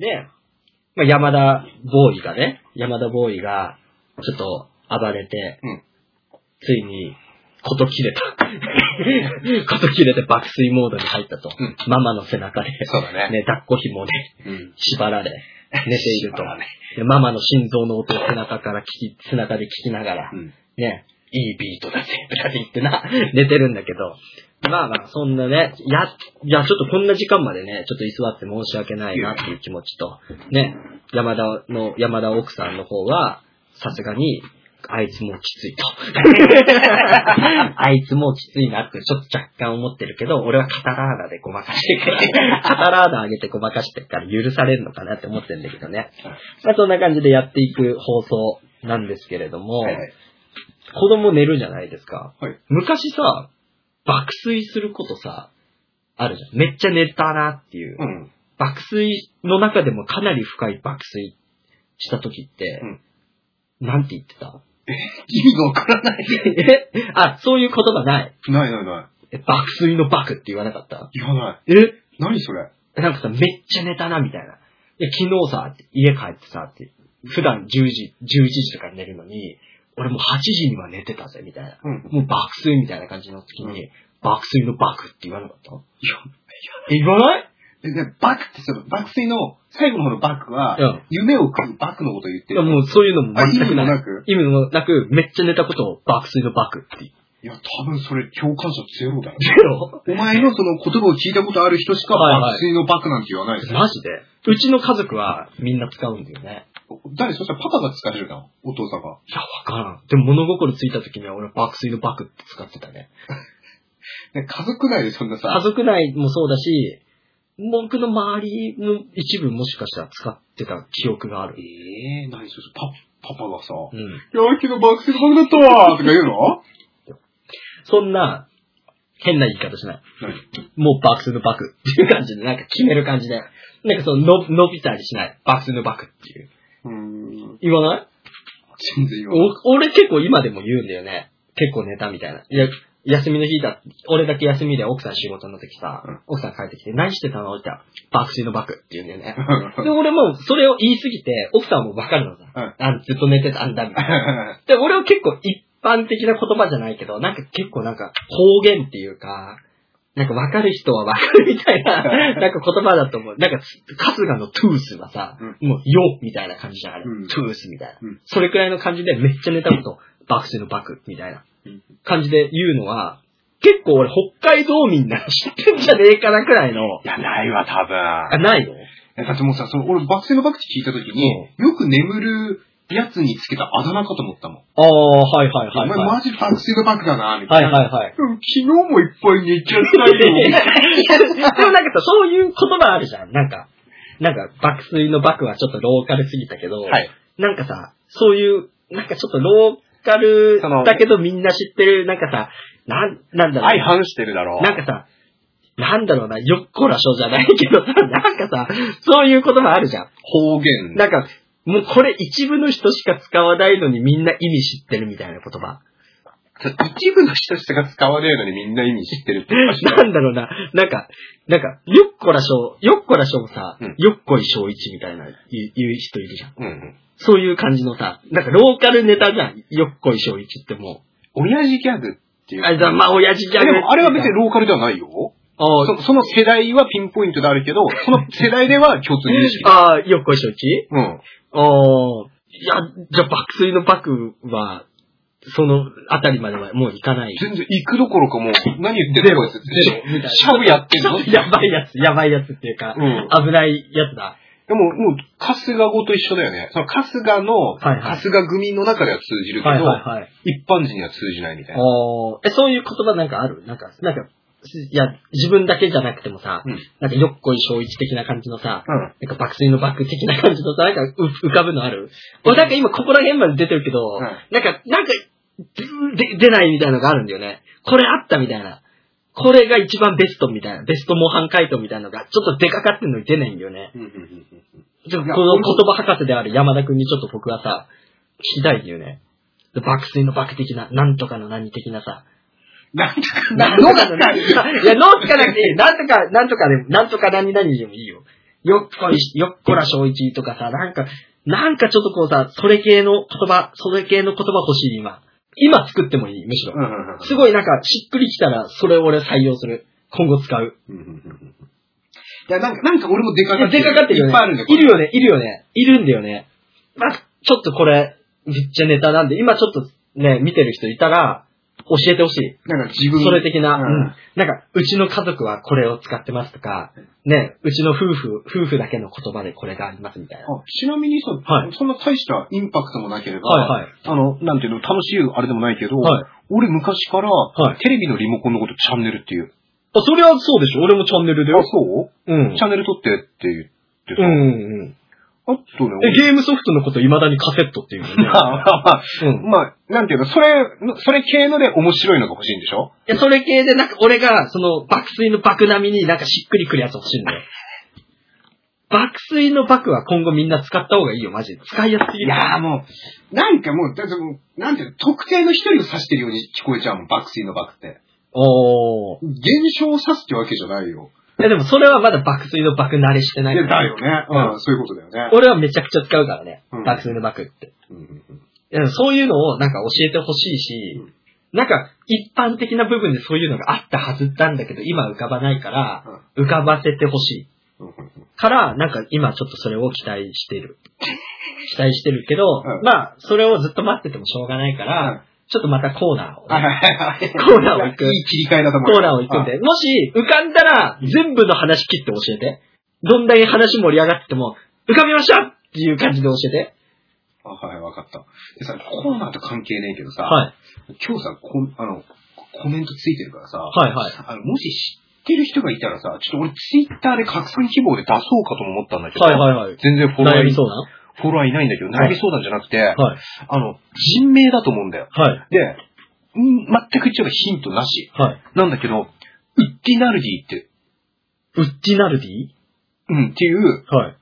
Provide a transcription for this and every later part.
で、まあ、山田ボーイがね、山田ボーイが、ちょっと暴れて、うんついに、こと切れた。こと切れて爆睡モードに入ったと。うんママの背中で、そうだね。ね、抱っこ紐でうん。縛られ、寝ているとママの心臓の音を背中から聞き、背中で聞きながら、うん。ね、いいビートだぜ、とかって言ってな、寝てるんだけど、まあまあ、そんなね、や、いや、ちょっとこんな時間までね、ちょっと居座って申し訳ないなっていう気持ちと、ね、山田の、山田奥さんの方は、さすがに、あいつもうきついと。あいつもうきついなってちょっと若干思ってるけど、俺はカタラーダでごまかしてるから、カタラーダ上げてごまかしてるから許されるのかなって思ってるんだけどね。まあそんな感じでやっていく放送なんですけれども、はいはい。子供寝るじゃないですか。はい昔さ、爆睡することさ、あるじゃん。めっちゃ寝たなっていう。うん。爆睡の中でもかなり深い爆睡した時って、なんて言ってた？意味がわからない。え？あ、そういう言葉ない。ないないなえ爆睡の爆って言わなかった？い。言わない。え？何それ？なんかさ、めっちゃ寝たな、みたいな。いや、昨日さ、家帰ってさ、って、普段10時、11時とかに寝るのに、俺もう8時には寝てたぜ、みたいな。うん。もう爆睡みたいな感じの時に、う爆睡の爆って言わなかったいや、え、言わない？えでバクってその、爆睡の最後の方のバクは、うん夢を食うバクのことを言ってる。いや、もうそういうのも全くあ意味もない。なく？意味もなく、めっちゃ寝たことを爆睡の爆って言う。いや、多分それ共感者ゼロだよ。ゼロ？お前のその言葉を聞いたことある人しかはいはい爆睡のバクなんて言わないですよ。マジで？うちの家族はみんな使うんだよね。誰そしたらパパが使えるな、お父さんが。いや、わからん。でも物心ついた時には俺は爆睡の爆って使ってたね。ね家族内でそんな家さ、族内もそうだし、僕の周りの一部もしかしたら使ってた記憶がある。ええー、何それ、パ、パパがさ、うん。いや、けど爆睡のバクだったわーとか言うの？そんな、変な言い方しない。何？もう爆睡の爆っていう感じで、なんか決める感じで。なんかその、の伸びたりしない。爆睡の爆っていう。うーん。言わない？全然言わない。お俺結構今でも言うんだよね。結構寝たみたいな。いや、休みの日だ、俺だけ休みで奥さん仕事の時さ、うん奥さん帰ってきて、何してたの？って言ったら、爆睡の爆って言うんだよね。で、俺もそれを言いすぎて、奥さんもわかるのさ。うんあずっと寝てたんだ、みたいな。で、俺は結構一般的な言葉じゃないけど、なんか結構なんか方言っていうか、なんかわかる人はわかるみたいな、なんか言葉だと思う。なんか、春日のトゥースはさ、うもう、よみたいな感じじゃん、あれ。うん。トゥースみたいな、うん。それくらいの感じでめっちゃ寝たこと、爆睡の爆みたいな。うん。感じで言うのは、結構俺北海道民なら知ってんじゃねえかなくらいの、いや、ないわ、多分。あ、ないの？だってもうさ、その俺、爆睡のバクって聞いたときに、よく眠るやつにつけたあだ名かと思ったもん。ああ、はいはいはい、お前はい。マジ爆睡のバクだな、みたはいいな。はいはい。うん昨日もいっぱい寝ちゃったよ。でもなんかさ、そういう言葉あるじゃん。なんか、なんか爆睡の爆はちょっとローカルすぎたけど、はい。なんかさ、そういう、なんかちょっとローカルだけどみんな知ってる、なんかさ、なん、なんだろう。相反してるだろう。なんかさ、なんだろうな、よっこらしょじゃないけどさ、なんかさ、そういう言葉あるじゃん。方言。なんか、もうこれ一部の人しか使わないのにみんな意味知ってるみたいな言葉。一部の人しか使わねえのにみんな意味知ってるっておかしいななんだろうな、なんか、なんか、よっこらしょ、よっこらしょもさ、うんよっこいしょういちみたいな言う人いるじゃん。うんうん。そういう感じのさ、なんかローカルネタじゃん。よっこいしょういちっても親父ギャグっていうう。。あ、じゃあまあ、親父ギャグ。でもあれは別にローカルではないよ。あーそその世代はピンポイントであるけど、その世代では共通認識。あー、よっこいしょういちうん。ああ、いや、じゃあ爆睡の爆は、そのあたりまではもういかない？全然行くどころかもう、何言ってんのこいつ。ゼロみたいなシャブやってんの？やばいやつ、やばいやつっていうか、うん。危ないやつだ。でも、もう、春日語と一緒だよね。その春日の、はいはい春日組の中では通じるけど、はいはいはい。一般人には通じないみたいな。ああ、え、そういう言葉なんかある？なんか、なんか、いや、自分だけじゃなくてもさ、うんなんかよっこいしょういち的な感じのさ、うん。なんか爆睡のバック的な感じのさ、なんかう浮かぶのある？俺なんか今ここら辺まで出てるけど、うんなんか、なんか、で出ないみたいなのがあるんだよね。これあったみたいな。これが一番ベストみたいな、ベスト模範回答みたいなのが、ちょっと出かかってるのに出ないんだよね。この言葉博士である山田くんにちょっと僕はさ、聞きたいんだよね。爆睡の爆的な、なんとかの何的なさ。なんとか、なんとかの何いや、脳つかなくていい。なんとか、なんとかで、なんとか何々でもいいよ。よっこいし、よっこら小一とかさ、なんか、なんかちょっとこうさ、それ系の言葉、それ系の言葉欲しい、今。今作ってもいい、むしろ。すごいなんか、しっくりきたら、それを俺採用する。今後使う。いや、なんか、なんか俺も出かかって出かかってるよね。いっぱいあるんだよ。いるよね、いるよね。いるんだよね。まあ、ちょっとこれ、めっちゃネタなんで、今ちょっとね、見てる人いたら、教えてほしい。なんか自分それ的な、うんうんなんか、うちの家族はこれを使ってますとか、ね、うちの夫婦、夫婦だけの言葉でこれがありますみたいな。あちなみにさ、はいそんな大したインパクトもなければ、はいはい。あの、なんていうの、楽しいあれでもないけど、はい。俺昔から、はいテレビのリモコンのことチャンネルっていう。あ、それはそうでしょ俺もチャンネルでよ。そう？うん。チャンネル撮ってって言ってさ、うんうんうん。あとね、え、ゲームソフトのこと未だにカセットっていうのね。まあまあまあ、うん。まあ、なんていうの、それ、それ系ので面白いのが欲しいんでしょ？いや、それ系でなんか俺が、その爆睡の爆並みになんかしっくりくるやつ欲しいんだよ。爆睡の爆は今後みんな使った方がいいよ、マジで。使いやすすぎる。いやーもう、なんかもう、だってもう、なんていうの、特定の一人を指してるように聞こえちゃうもん、爆睡の爆って。おー。現象を指すってわけじゃないよ。いやでもそれはまだ爆睡の爆慣れしてないいや、から。だよね。うん、そういうことだよね。俺はめちゃくちゃ使うからね。うん爆睡の爆って。うんうんうんいやそういうのをなんか教えてほしいし、うんなんか一般的な部分でそういうのがあったはずなんだけど、今浮かばないから、浮かばせてほしい。うんうんうんから、なんか今ちょっとそれを期待してる。期待してるけど、うんまあ、それをずっと待っててもしょうがないから、ちょっとまたコーナーを。コーナーを行くいい切り替えだと思う。コーナーを行くんで、もし浮かんだら全部の話切って教えて。どんだけ話盛り上がってても、浮かびましたっていう感じで教えて。あ、はい、わかった。でさ、コーナーと関係ねえけどさ、はい。今日さ、こあの、コメントついてるからさ、はいはい。あの、もし知ってる人がいたらさ、ちょっと俺ツイッターで拡散希望で出そうかとも思ったんだけど、はいはいはい。全然フォロワーい悩み相談フォロワーいないんだけど、はい悩み相談じゃなくて、はい。あの、人名だと思うんだよ。はい。で、ん全くちょっとヒントなし。はい。なんだけど、ウッディナルディって、ウッディナルディ？うん、っていう、は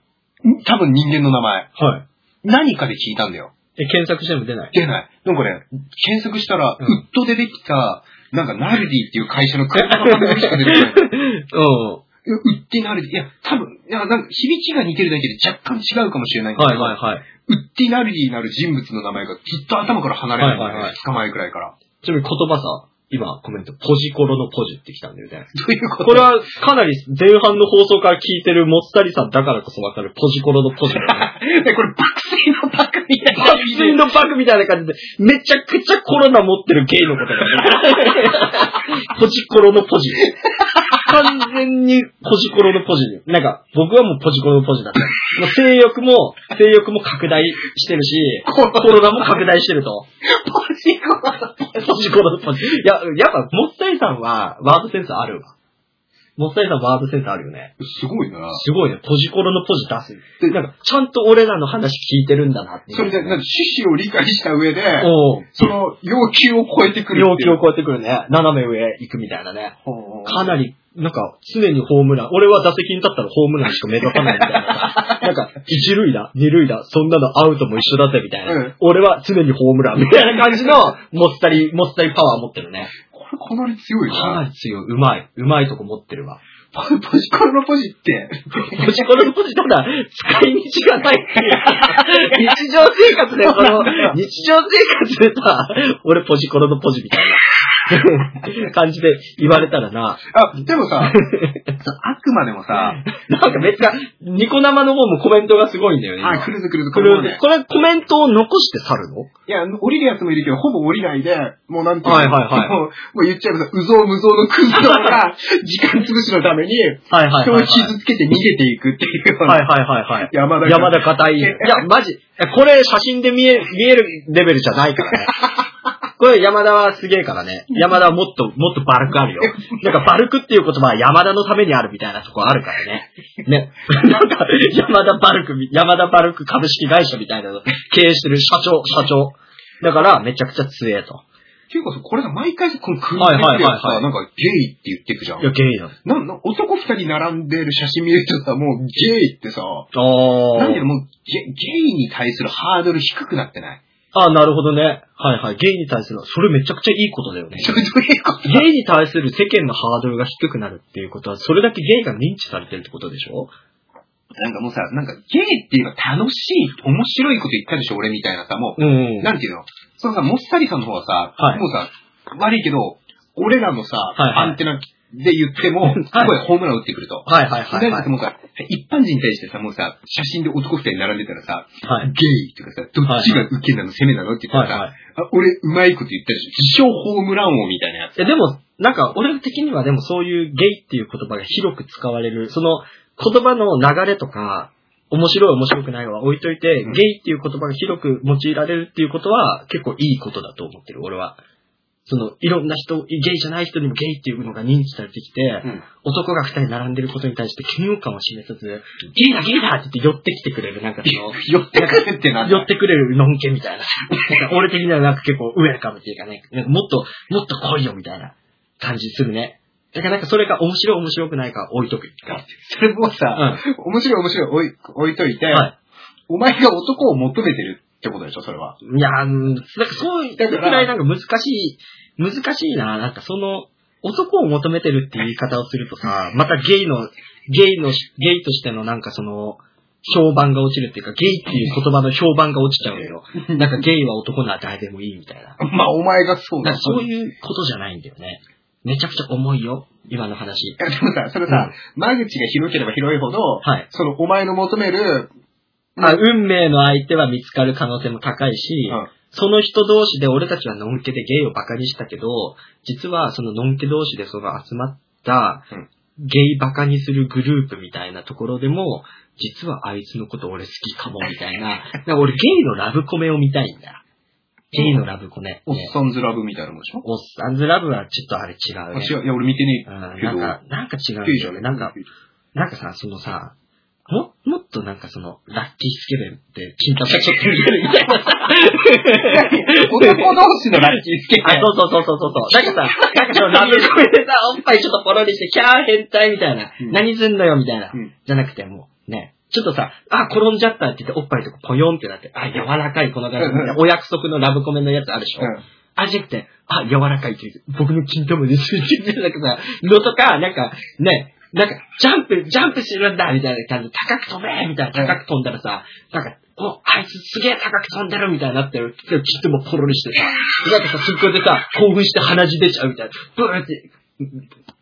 い。ん多分人間の名前。はい。何かで聞いたんだよ。え、検索しても出ない？出ない。なんかね、検索したら、うんウッドでできた、なんかナルディっていう会社の車の番組しか出てこない。うん。いやウッディナルディ。いや、多分、いや、なんか響きが似てるだけで若干違うかもしれないんだけど、はいはいはい。ウッディナルディなる人物の名前がずっと頭から離れないね。はいはいはい2日前くらいから。ちなみに言葉さ、今コメント、ポジコロのポジってきたんだよね。どういうこと？これはかなり前半の放送から聞いてるもっさりさんだからこそわかるポジコロのポジね。でこれ、爆睡のバカみたいな爆睡のバグみたいな感じで、めちゃくちゃコロナ持ってるゲイのことだよね。ポジコロのポジ。完全にポジコロのポジ。なんか、僕はもうポジコロのポジだった。もう性欲も、性欲も拡大してるし、コロナも拡大してると。ポジコラポジコロのポジ。いや、やっぱ、もったいさんはワードセンスあるわ。もったいさんワードセンスあるよね。すごいな。すごいね。ポジコロのポジ出す。で、なんか、ちゃんと俺らの話聞いてるんだなっていう。それで、なんか趣旨を理解した上で、その要求を超えてくるていう。求を超えてくるね。斜め上行くみたいなね。かなり、なんか、常にホームラン。俺は打席に立ったらホームランしか目立たないみたいな。なんか、一塁打、二塁打、そんなのアウトも一緒だぜみたいな。うん俺は常にホームランみたいな感じの、もったり、もったりパワー持ってるね。これかなり強いかなな。り強い。うまい。うまいとこ持ってるわ。ポジコラのポジって、ポジコロのポジただ、使い道がないっていう。日常生活でこの、日常生活でさ、俺ポジコロのポジみたいな 感じで言われたらな、あ、でもさ、あくまでもさ、なんかめっちゃ、ニコ生の方もコメントがすごいんだよね。あ、今来るぞ来るぞ、これ、これもね。これコメントを残して去るの？いや、降りるやつもいるけど、ほぼ降りないで、もうなんていうの、はいはいはいもうもう言っちゃえばさ、うぞうむぞうのクズが、時間潰しのために、はいはい人を。傷つけて逃げていくっていうはいはいはいはい。山田山田硬い。いや、マジ。これ写真で見え、見えるレベルじゃないからね。これ山田はすげえからね。山田はもっと、もっとバルクあるよ。なんかバルクっていう言葉は山田のためにあるみたいなとこあるからね。ね。なんか、山田バルクみ、山田バルク株式会社みたいなの経営してる社長、社長。だから、めちゃくちゃ強えと。っていうかさ、これさ、毎回さ、この組みはい立ててさ、はいはいはいなんかゲイって言ってくじゃんい。や、ゲイだ。なんな男二人並んでる写真見るとさ、もうゲイってさ、あなんていうの、もうゲゲイに対するハードル低くなってない？あ、なるほどね。はいはい。ゲイに対する、それめちゃくちゃいいことだよね。それどういうことゲイに対する世間のハードルが低くなるっていうことは、それだけゲイが認知されてるってことでしょ？なんかもうさ、なんかゲイっていうか楽しい、面白いこと言ったでしょ、俺みたいなさ、もう、うん。なんていうの？そのさ、もっさりさんの方はさ、はいもうさ、悪いけど、俺らのさ、はいはいアンテナで言っても、すごいホームラン打ってくると。はいはいはいはいなんか。もうさ、一般人に対してさ、もうさ、写真で男二人並んでたらさ、はい。ゲイとかさ、どっちが受けなの、攻めなのって言ったらさ、はいはい。あ俺、うまいこと言ったでしょ。自称ホームラン王みたいなやつ。え、でも、なんか、俺的にはでもそういうゲイっていう言葉が広く使われる、その言葉の流れとか、面白い面白くないは置いといて、うんゲイっていう言葉が広く用いられるっていうことは結構いいことだと思ってる、俺は。その、いろんな人、ゲイじゃない人にもゲイっていうのが認知されてきて、うん。男が二人並んでることに対して嫌悪感を示さず、ゲイだゲイだって言って寄ってきてくれる、なんかその、寄ってくるってな寄ってくれるのんけみたいな。な 俺的にはなんか結構ウェルカムっていうかね、なんかもっと、もっと来いよみたいな感じするね。だからなんかそれが面白い面白くないか置いとく。それもうさ、ん。面白い面白い置い置いといて、はお前が男を求めてるってことでしょ、それは。い。いやなんかそういうくらいなんか難しい、難しいな。なんかその、男を求めてるっていう言い方をするとさ、またゲイの、ゲイの、ゲイとしてのなんかその、評判が落ちるっていうか、ゲイっていう言葉の評判が落ちちゃうのよ。なんかゲイは男なら誰でもいいみたいな。まあ、お前がそうだなんかそういうことじゃないんだよね。めちゃくちゃ重いよ、今の話。いやでもさ、それさ、間口が広ければ広いほど、はい。その、お前の求める、まあ、運命の相手は見つかる可能性も高いし、うんその人同士で俺たちはのんけでゲイをバカにしたけど、実はそののんけ同士でその集まったうん、ゲイバカにするグループみたいなところでも、実はあいつのこと俺好きかもみたいな。俺ゲイのラブコメを見たいんだ。ゲイのラブコメ。おっねさんずラブみたいなもんでしょ？おっさんずラブはちょっとあれ違うね。あ違う。いや、俺見てねうんえけど。なんか、なんか違うね。なんか、なんかさ、そのさ、も、もっとなんかその、ラッキースケベンって、金玉がちょっと見えるみたいなさ。男同士のラッキースケあ、そうそうそうそうそう。なんかさ、なんかそのラブコメでさ、おっぱいちょっとポロリして、キャー変態みたいな。うん何すんのよみたいな。うんじゃなくてもう、ね。ちょっとさ、あ、転んじゃったって言って、おっぱいとかポヨンってなって、あ、柔らかいこの感じうんうんお約束のラブコメのやつあるでしょ。うんあ、じゃなくて、あ、柔らかいって言って、僕の金玉ですって言って、なんかさ、のとか、なんか、ね、なんか、ジャンプ、ジャンプするんだみたいな感じで、高く飛べみたいな、高く飛んだらさ、なんか、お、あいつすげえ高く飛んでるみたいになってる。金玉ポロリしてさ、なんかさ、すっごいでさ、興奮して鼻血出ちゃうみたいな。ブーって、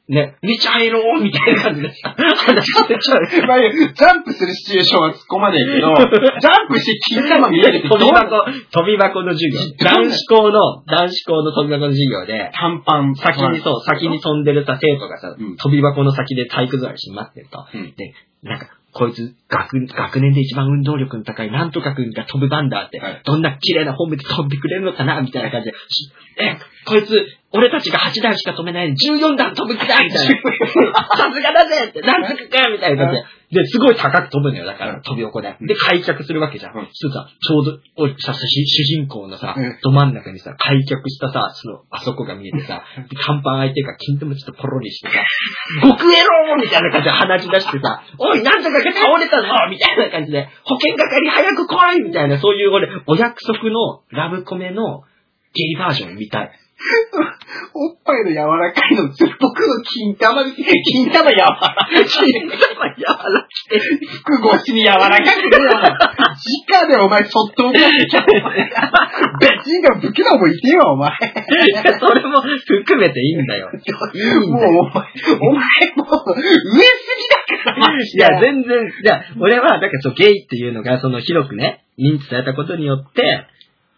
ね、見ちゃえろみたいな感じでさ、鼻血出ちゃう。まあジャンプするシチュエーションは突っ込まねえけど、ジャンプして金玉見える飛び箱、飛び箱の授業。男子校の、男子校の飛び箱の授業で、短パン。先にそう、先に飛んでるさ、生徒がさ、うん飛び箱の先で体育座りして待ってると。うんで、なんか、こいつ、学、学年で一番運動力の高いなんとかくんが飛ぶ番だって、はいどんな綺麗な本部で飛んでくれるのかなみたいな感じで、しえ、こいつ、俺たちが8段しか飛べないのに14段飛ぶ気だみたいな。さすがだぜって、なんとかかみたいな感じで。で、すごい高く飛ぶのよ、だから、うん飛び横で。うんで、開脚するわけじゃん。うんそうさ、ちょうど、おさ、主主人公のさうん、ど真ん中にさ、開脚したさ、その、あそこが見えてさ、で短パン相手が金玉ちょっとポロリしてさ、極エローみたいな感じで鼻血出してさ、おい、なんとかが倒れたぞみたいな感じで、保険係早く来いみたいな、そういう俺、お約束のラブコメのゲイバージョン見たい。おっぱいの柔らかいの、僕の金玉金玉柔らかい。金玉柔らかい。服越しに柔らかくねえよ。直でお前、そっと怒ってきた。別人が武器のもいてよ、お前。それも含めていいんだよ。もう。お前、お前もう、上すぎだから、いや、全然、いや、俺は、だからそう、ゲイっていうのが、その、広くね、認知されたことによって、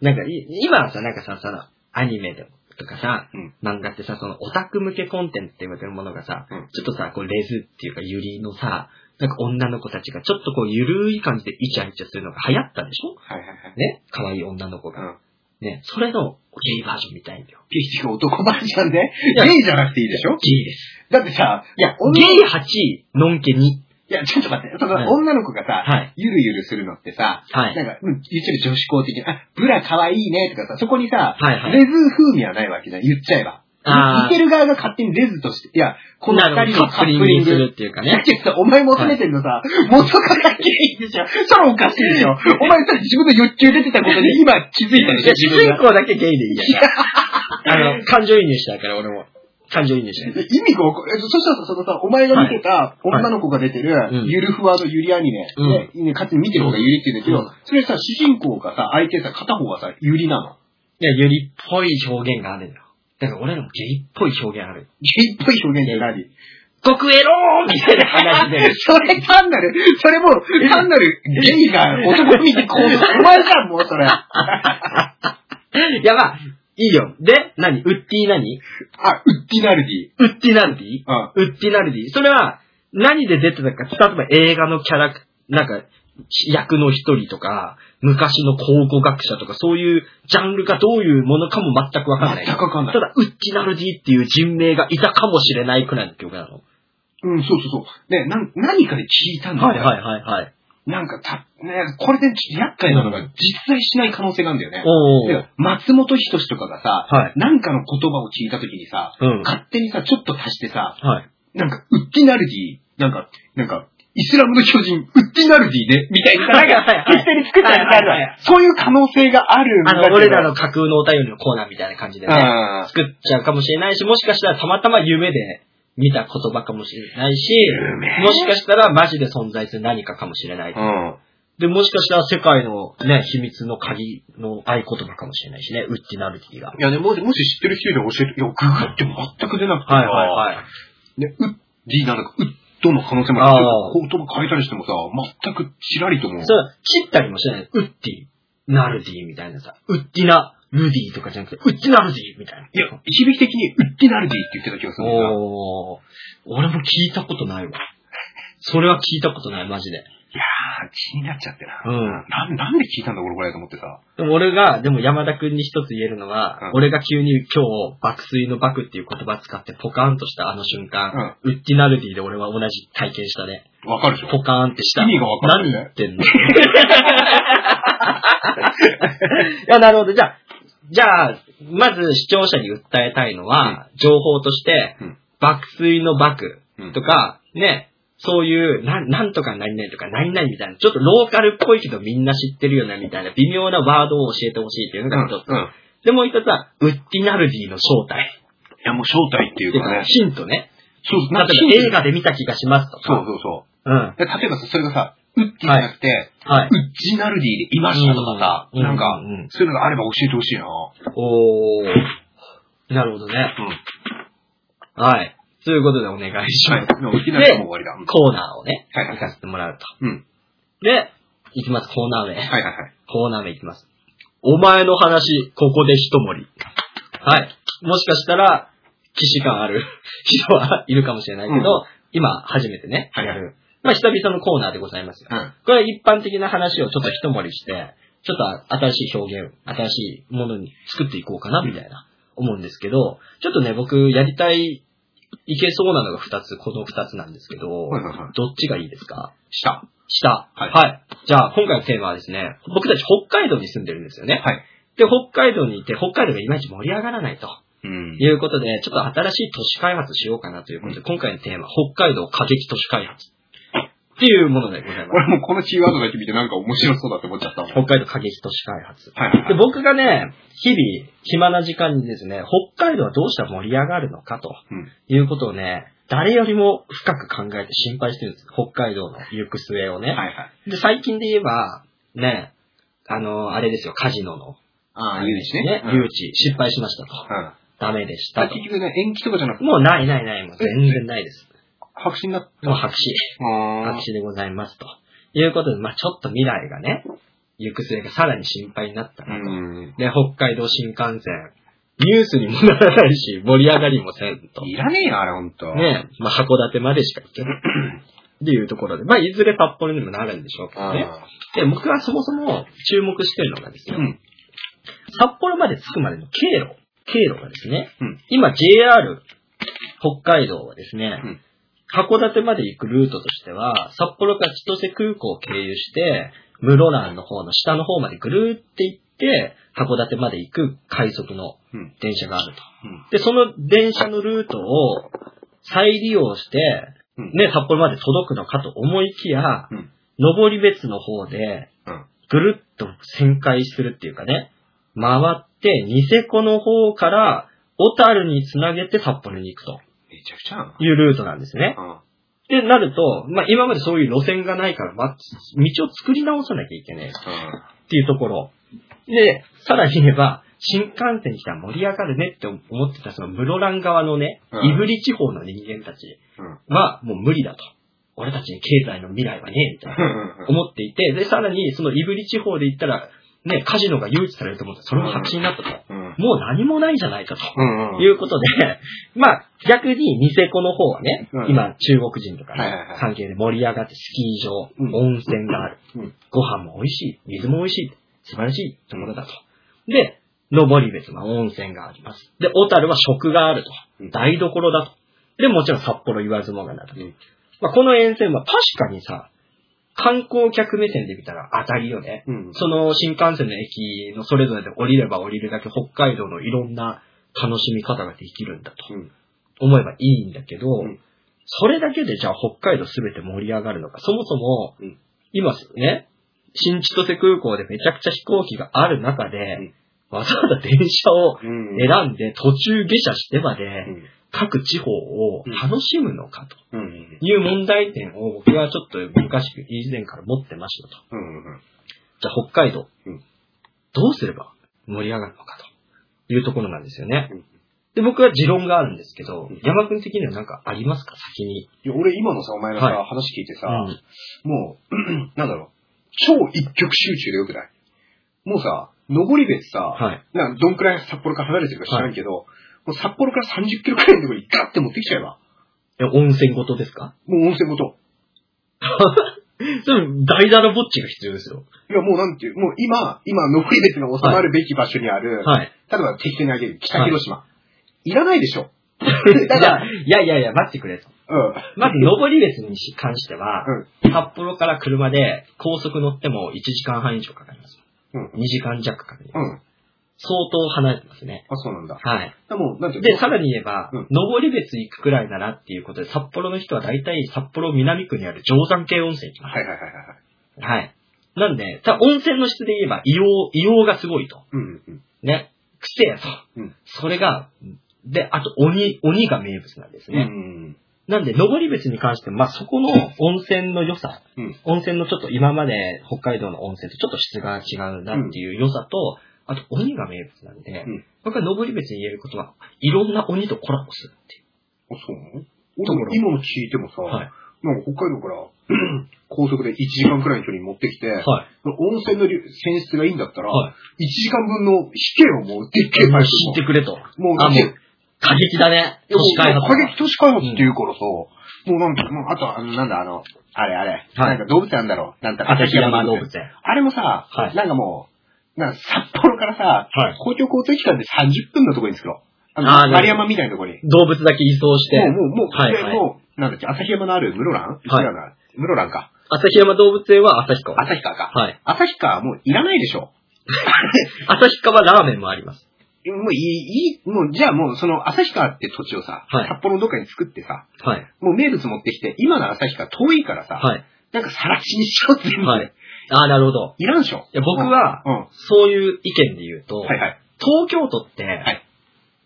なんか、い今はさ、なんかさ、その、アニメでも、とかさ、うん漫画ってさ、その、オタク向けコンテンツって言われてるものがさ、うんちょっとさ、こう、レズっていうか、ユリのさ、なんか女の子たちが、ちょっとこう、ゆるい感じでイチャイチャするのが流行ったでしょ？はいはいはい。ね？可愛い女の子が。うん。ね、それの、ゲイバージョンみたいよ。ピーチが男バージョンで、やゲイじゃなくていいでしょ？ゲイです。だってさ、いや、女ゲイ8、ノンケ2。いや、ちょっと待って、そのはい女の子がさ、はい。ゆるゆるするのってさ、はい。なんか、うん、言っちゃえば女子校的な、あ、ブラ可愛いねとかさ、そこにさ、はいはいレズ風味はないわけじゃん、言っちゃえば。あー見てる側が勝手にレズとして、いや、この二人のカップリング。するっていうかいやね。違うさお前求めてるのさ、元からゲイでしょ。それおかしいでしょ。お前さ、自分の欲求出てたことに今気づいたでしょ、いや、主自分が。人公だけゲイでいいや。あの、感情移入したから俺も。感情移入しない。で意味がわかる。えそしたらさ、そのさ、お前が見てた女の子が出てるうん、ゆるふわのゆりアニメ、うんねね、勝手に見てる方がゆりって言うんだけど、うんそれさ、主人公がさ、相手さ、片方がさ、ゆりなの。いや、ゆりっぽい表現があるんだよ。だから俺らもゲイっぽい表現ある。ゲイっぽい表現って何極エローみたいな話で。それ単なる、それもう、単なるゲイが男見てこう、お前じゃん、もうそれ。あ、いや、まあ、いいよ。で、何？ウッディ何？ウッディナルディ。ウッディナルディ？うん。ウッディナルディそれは、何で出てたか、例えば映画のキャラク、なんか、役の一人とか、昔の考古学者とか、そういうジャンルがどういうものかも全くわかんない。全くわかんないただ、ウッディナルディっていう人名がいたかもしれないくらいの曲なの。うん、そうそうそう。ね、なん何かで聞いたんだよ。はいはいはいはい。なんかた、ね、これでちょっと厄介なのが、実在しない可能性があるんだよね。で松本人志とかがさ、はい。なんかの言葉を聞いたときにさ、うん。勝手にさ、ちょっと足してさ、はい。なんか、ウッディナルディ、なんか、なんか、イスラムの巨人、ウッディナルディね、みたいな、なんか、はいはいはい適当に作ったりはいはいはいそういう可能性があるんだあの。俺らの架空のお便りのコーナーみたいな感じでね、あ作っちゃうかもしれないし、もしかしたらたまたま夢で見た言葉かもしれないし、夢もしかしたらマジで存在する何かかもしれない。うん。で、もしかしたら世界のね、秘密の鍵の合言葉かもしれないしね、ウッディナルティが。いやね、もし、もし知ってる人いれば教えて、いや、ググって全く出なくてさ、はいはいはい。ね、ウッディなのか、ウッドの可能性もある。言葉変えたりしてもさ、全くちらりとも。そう、切ったりもしない。ウッディ、ナルディみたいなさ、ウッディナ、ルディとかじゃなくて、ウッディナルディみたいな。いや、響き的にウッディナルディって言ってた気がするんだよおー、俺も聞いたことないわ。それは聞いたことない、マジで。いやー、気になっちゃってな。うんななんで聞いたんだ俺これと思ってさ。でも俺が、でも山田くんに一つ言えるのは、うん俺が急に今日、爆睡の爆っていう言葉使ってポカーンとしたあの瞬間、ウッディナルディで俺は同じ体験したね。わかるでしょポカーンってした。意味がわかんないね何言ってんの？いや、なるほど。じゃあ、じゃあ、まず視聴者に訴えたいのは、情報として、うん爆睡の爆うんとか、ね、そういう、なん、なんとか何々とか何々みたいな、ちょっとローカルっぽいけどみんな知ってるよねみたいな微妙なワードを教えてほしいっていうのが一つ。で、もう一つは、ウッディナルディの正体。いや、もう正体っていうかね。ヒントね。そう、なんか映画で見た気がしますとか。そうそうそう。うん。で例えばさ、それがさ、ウッディじゃなくて、はい。ウッジナルディでいましたとかさ、うんなんかうんうん、そういうのがあれば教えてほしいな。おー。なるほどね。うん。はい。ということでお願いしはい。ます。もういきなりもう終わりだ。うんコーナーをね、はいはい行かせてもらうと。うん。で、行きます、コーナー名。はいはいはい。コーナー名いきます。お前の話、ここで一盛り。はい。もしかしたら、騎士感ある人はいるかもしれないけど、うん今、初めてね、はいやる。まあ、久々のコーナーでございますよ。うん。これは一般的な話をちょっと一盛りして、ちょっと新しい表現、新しいものに作っていこうかな、みたいな、思うんですけど、ちょっとね、僕、やりたい、いけそうなのが二つ、この二つなんですけど、はいはいはい。どっちがいいですか？した。下。はいじゃあ、今回のテーマはですね、僕たち北海道に住んでるんですよね。はい。で、北海道にいて、北海道がいまいち盛り上がらないとうん。いうことで、ちょっと新しい都市開発しようかなということで、うん今回のテーマ、北海道過激都市開発。っていうものでございます。俺もうこのキーワードだけ見てなんか面白そうだって思っちゃった北海道過激都市開発。はいはい。で僕がね、日々、暇な時間にですね、北海道はどうしたら盛り上がるのかとうん。いうことをね、誰よりも深く考えて心配してるんです。北海道の行く末をね。はいはい。で、最近で言えば、ね、あの、あれですよ、カジノの。ああ、誘致ね。誘致、失敗しましたと。うん。ダメでしあたと。結局ね、延期とかじゃなくて、もうないないない、もう全然ないです。白紙になっもう白紙。た。白紙でございますと。いうことで、まあちょっと未来がね、行く末がさらに心配になったなと。うん。で、北海道新幹線、ニュースにもならないし、盛り上がりもせんと。いらねえよ、あれほんと。ねまあ函館までしか行けない。っていうところで、まあいずれ札幌にもなるんでしょうけどね。あで、僕はそもそも注目してるのがですよ。うん札幌まで着くまでの経路。経路がですね、うん今 JR 北海道はですね、うん函館まで行くルートとしては、札幌から千歳空港を経由して、室蘭の方の下の方までぐるーって行って、函館まで行く快速のうん。電車があると。うん。で、その電車のルートを再利用して、うん。ね、札幌まで届くのかと思いきや、うん登別の方で、うん。ぐるっと旋回するっていうかね、回って、ニセコの方から小樽につなげて札幌に行くとめちゃくちゃな。いうルートなんですね。うん。で、なると、まあ、今までそういう路線がないから、まあ、道を作り直さなきゃいけないっていうところ。で、さらに言えば、新幹線来たら盛り上がるねって思ってたその室蘭側のね、うん胆振地方の人間たちうん。はもう無理だと。俺たちに経済の未来はねえ、みたいな。うん。思っていて、で、さらにその胆振地方で言ったら、ね、カジノが誘致されると思って、それも白紙になったと。うん。もう何もないじゃないかと。うん。うん。いうことで、まあ、逆にニセコの方はね、うん今中国人とか関係で盛り上がってスキー場、うん温泉がある、うんご飯も美味しい、水も美味しい、素晴らしいところだと。で、登別は温泉があります。で、小樽は食があるとうん。台所だと。で、もちろん札幌言わずもがなと。うんまあ、この沿線は確かにさ、観光客目線で見たら当たりよね。うん。その新幹線の駅のそれぞれで降りれば降りるだけ北海道のいろんな楽しみ方ができるんだとうん。思えばいいんだけど、んそれだけでじゃあ北海道すべて盛り上がるのか。そもそも、うん今ね、新千歳空港でめちゃくちゃ飛行機がある中で、うんわざわざ電車をうん。選んで途中下車してまでうん。各地方を楽しむのかとうん。いう問題点を僕はちょっと昔以前から持ってましたと。うん。じゃあ北海道、うんどうすれば盛り上がるのかというところなんですよね。うんで、僕は持論があるんですけどうん、山君的には何かありますか？先に。いや、俺今のさ、お前のさ、はい話聞いてさ、うんもう、なんだろう、超一極集中でよくないもうさ、登別さ、はい。なんかどんくらい札幌から離れてるか知らんけど、札幌から30キロくらいのところにガッて持ってきちゃえば。え、温泉ごとですか？もう温泉ごと。それ、大だらぼっちが必要ですよ。いや、もうなんていう、もう今、今、登別が収まるべき場所にある、はい。例えば適当に挙げる北広島。い、らないでしょ。い だから、や、いやいやいや、待ってくれと。うん。まず、登別に関しては、うん。札幌から車で高速乗っても1時間半以上かかります。うん。2時間弱かかります。うん。相当離れてますね。あ、そうなんだ。はい。でもう、なんで、さらに言えば、うん登別行くくらいならっていうことで、札幌の人は大体札幌南区にある定山系温泉行きます。はいはいはいはいはい。はい。なんで、た温泉の質で言えば、硫黄、硫黄がすごいと。うんうんね。くせえと。うんそれが、で、あと鬼、鬼が名物なんですうん。ね。うんなんで、登別に関しても、まあ、そこの温泉の良さ、うん温泉のちょっと今まで北海道の温泉とちょっと質が違うなっていう良さと、あと鬼が名物なんで、うん僕は登別に言えることは、いろんな鬼とコラボするっていう。あ、そうなの？ところ俺今の聞いてもさ、はい。なんか北海道から 高速で1時間くらいの距離に持ってきて、はい。温泉の流泉質がいいんだったら、はい。1時間分の引けよ、もう、でっけえパ引いてくれと。もう、あ、もでう、過激だね。都市開発過激都市開発っていうからさ、もうなんか、もうあと、あの、なんだ、あの、あれあれ、はいなんか動物園あんだろう、なんだ旭山動物園。あれもさ、はいなんかもう、なんか札幌からさ、はい。公共交通機関で30分のところに作ろう。あの、あー丸山みたいなところに。動物だけ移送して、もう、もう、もう、はいはいでもう、なんだっけ、旭山のある室蘭？うな。室蘭か。旭山動物園は旭川。旭川か。はい。旭川はもういらないでしょ。旭川ラーメンもあります。もういい、いい、もう、じゃあもう、その、旭川って土地をさ、はい札幌のどっかに作ってさ、はい。もう名物持ってきて、今の旭川遠いからさ、はい。なんかさらしにしようって、はい。ああ、なるほど。いらんでしょ。いや僕はうん。うんそういう意見で言うと、はいはい。東京都って、い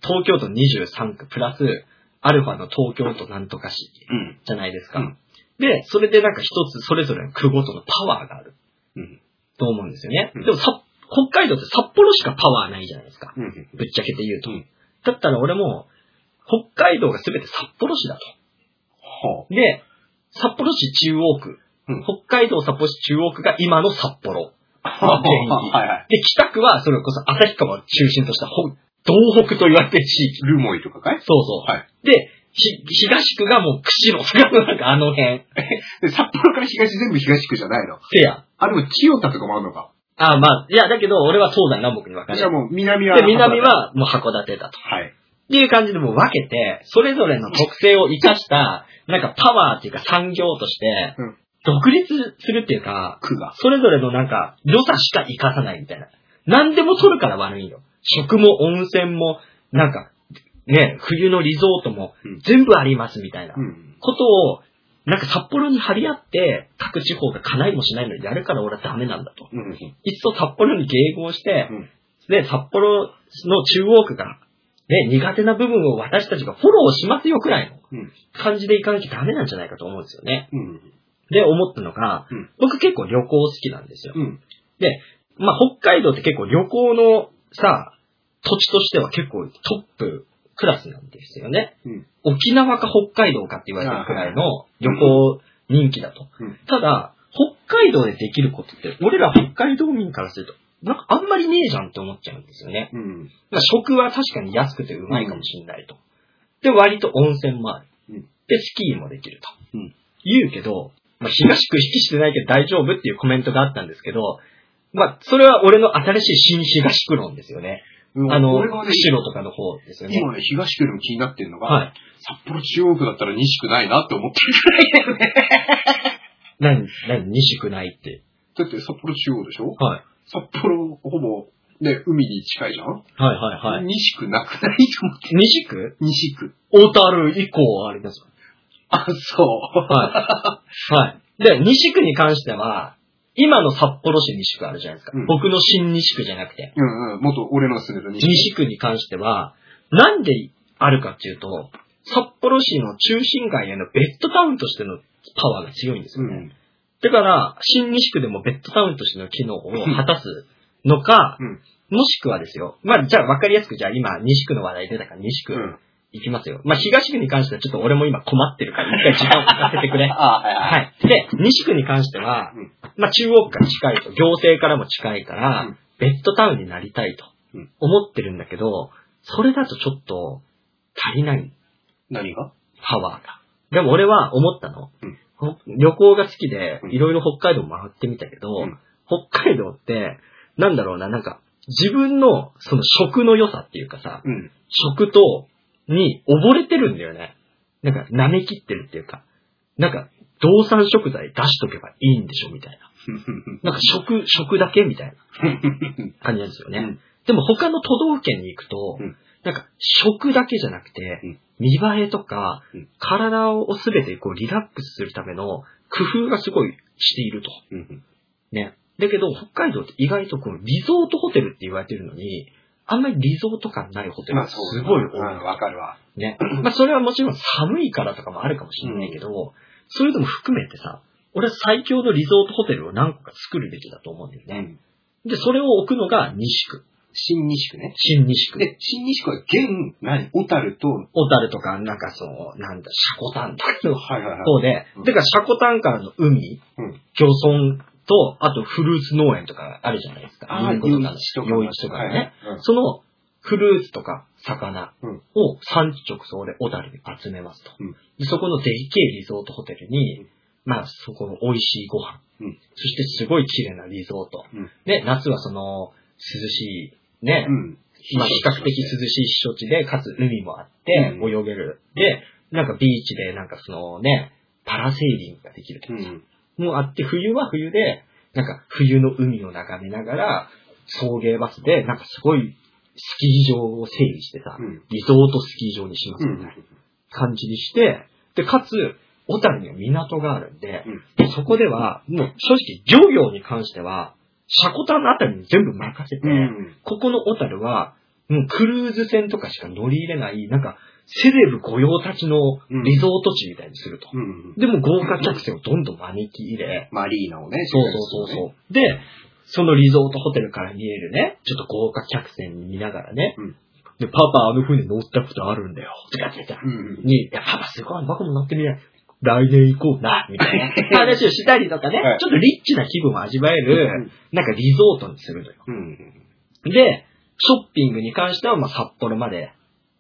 東京都23区プラス、アルファの東京都なんとか市うん。じゃないですか。うんで、それでなんか一つそれぞれの区ごとのパワーがあるうん。と思うんですよね。うんでもさ、北海道って札幌しかパワーないじゃないですか。うん。ぶっちゃけて言うと。うんだったら俺も、北海道が全て札幌市だと。はで、札幌市中央区。うん北海道札幌市中央区が今の札幌。あ。はいはい。で、北区はそれこそ旭川を中心としたほ東北と言われてる地域。ルモイとかかい？そうそう。はい。で、ひ、東区がもう釧路とか、なんかあの辺。で、札幌から東全部東区じゃないの？せや。あ、でも清田とかもあるのか。あまあ、いや、だけど俺は東西南北に分かれる。じゃあもう南は。で、南。はもう函館だと。はい。っていう感じでもう分けて、それぞれの特性を活かした、なんかパワーっていうか産業としてうん、独立するっていうか、区が。それぞれのなんか、良さしか活かさないみたいな。何でも取るから悪いよ。食も温泉も、なんか、ね、冬のリゾートもうん全部ありますみたいなうん。ことを、なんか札幌に張り合って、各地方が叶いもしないのにやるから俺はダメなんだと。うん。いっそ札幌に迎合して、うんで、札幌の中央区がね、苦手な部分を私たちがフォローしますよくらいのうん。感じでいかなきゃダメなんじゃないかと思うんですよね。うん。で、思ったのが、うん僕結構旅行好きなんですよ。うん。まあ、北海道って結構旅行のさ、土地としては結構トップクラスなんですよね。うん沖縄か北海道かって言われてるくらいの旅行人気だと。うんただ、北海道でできることって、俺ら北海道民からすると、なんかあんまりねえじゃんって思っちゃうんですよね。うん。まあ、食は確かに安くてうまいかもしれないと。で、割と温泉もある。うんで、スキーもできると。うん言うけど、まあ、東区引きしてないけど大丈夫っていうコメントがあったんですけど、まあ、それは俺の新しい新東区論ですよね。あの、ね、釧路とかの方ですよね。今ね、東区でも気になってるのが、はい。札幌中央区だったら西区ないなって思ってるくらいだよね。何、何、西区ないって。だって札幌中央でしょ？はい。札幌、ほぼ、ね、海に近いじゃんはいはいはい。西区なくないと思って。西区？西区。小樽以降ありますかあ、そう。はい。はい。で、西区に関しては、今の札幌市西区あるじゃないですか。うん僕の新西区じゃなくて。うんうん。元俺の住んでる西区。西区に関しては、なんであるかっていうと、札幌市の中心街へのベッドタウンとしてのパワーが強いんですよね。うん。だから、新西区でもベッドタウンとしての機能を果たすのか、うんもしくはですよ。まあ、じゃあ分かりやすく、じゃあ今、西区の話題出たから西区うん。行きますよ。まあ、東区に関してはちょっと俺も今困ってるから、一回時間をかけてくれ。あ、はいはい。はい。で、西区に関してはうん、まあ、中央区から近いと、行政からも近いから、うんベッドタウンになりたいとうん思ってるんだけど、それだとちょっと足りない何が？パワーが。でも俺は思ったの。うんほ旅行が好きでう、んいろいろ北海道回ってみたけど、うん北海道って、なんだろうな、なんか、自分のその食の良さっていうかさ、うん。食と、に溺れてるんだよね。なんか、舐め切ってるっていうか、なんか、動産食材出しとけばいいんでしょみたいな。なんか食、食だけみたいな感じなんですよね。うんでも他の都道府県に行くと、うんなんか食だけじゃなくて、うん見栄えとか、うん体をすべてこうリラックスするための工夫がすごいしていると。うんね。だけど、北海道って意外とこのリゾートホテルって言われてるのに、あんまりリゾート感ないホテルがすまあそうごい多い。うんわかるわ。ね。まあそれはもちろん寒いからとかもあるかもしれないけど、そういうのも含めてさ、俺は最強のリゾートホテルを何個か作るべきだと思うんだよね。で、それを置くのが西区。新西区ね。新西区。で、新西区は現、何小樽と、小樽とか、なんかそう、なんだ、シャコタンとかのはいはいはい。方でうん、だからシャコタンからの海、うん漁村と、あとフルーツ農園とかあるじゃないですか。ああ、とか夜市とか。ね。はいはいそのフルーツとか魚うんを産地直送で小樽に集めますと。うんでそこのでっけえリゾートホテルに、うんまあそこの美味しいご飯、うんそしてすごい綺麗なリゾート。うんで、夏はその涼しい、ね、うん。まあ、比較的涼しい避暑地で、かつ海もあって、うん泳げる。で、なんかビーチで、なんかそのね、パラセーリングができるとかさ、うん。もうあって、冬は冬で、なんか冬の海を眺めながら、送迎バスで、なんかすごいスキー場を整備してさ、うん。リゾートスキー場にしますうんみたいな感じにして、で、かつ、小樽には港があるんで、そこでは、もう正直漁業に関しては、シャコタンのあたりに全部任せて、うん。ここの小樽は、もうクルーズ船とかしか乗り入れない、なんか、セレブ御用達のリゾート地みたいにすると。うん。でも豪華客船をどんどん招き入れ、マリーナをね。そうそうそうそう。で、そのリゾートホテルから見えるね、ちょっと豪華客船見ながらね、うんで、パパあの船乗ったことあるんだよ、とかって言ったら、うん。に、いや、パパすごい、僕も乗ってみない。来年行こうな、みたいな 話をしたりとかね、はいちょっとリッチな気分を味わえる、なんかリゾートにするのよ。うん。で、ショッピングに関しては、まあ、札幌まで、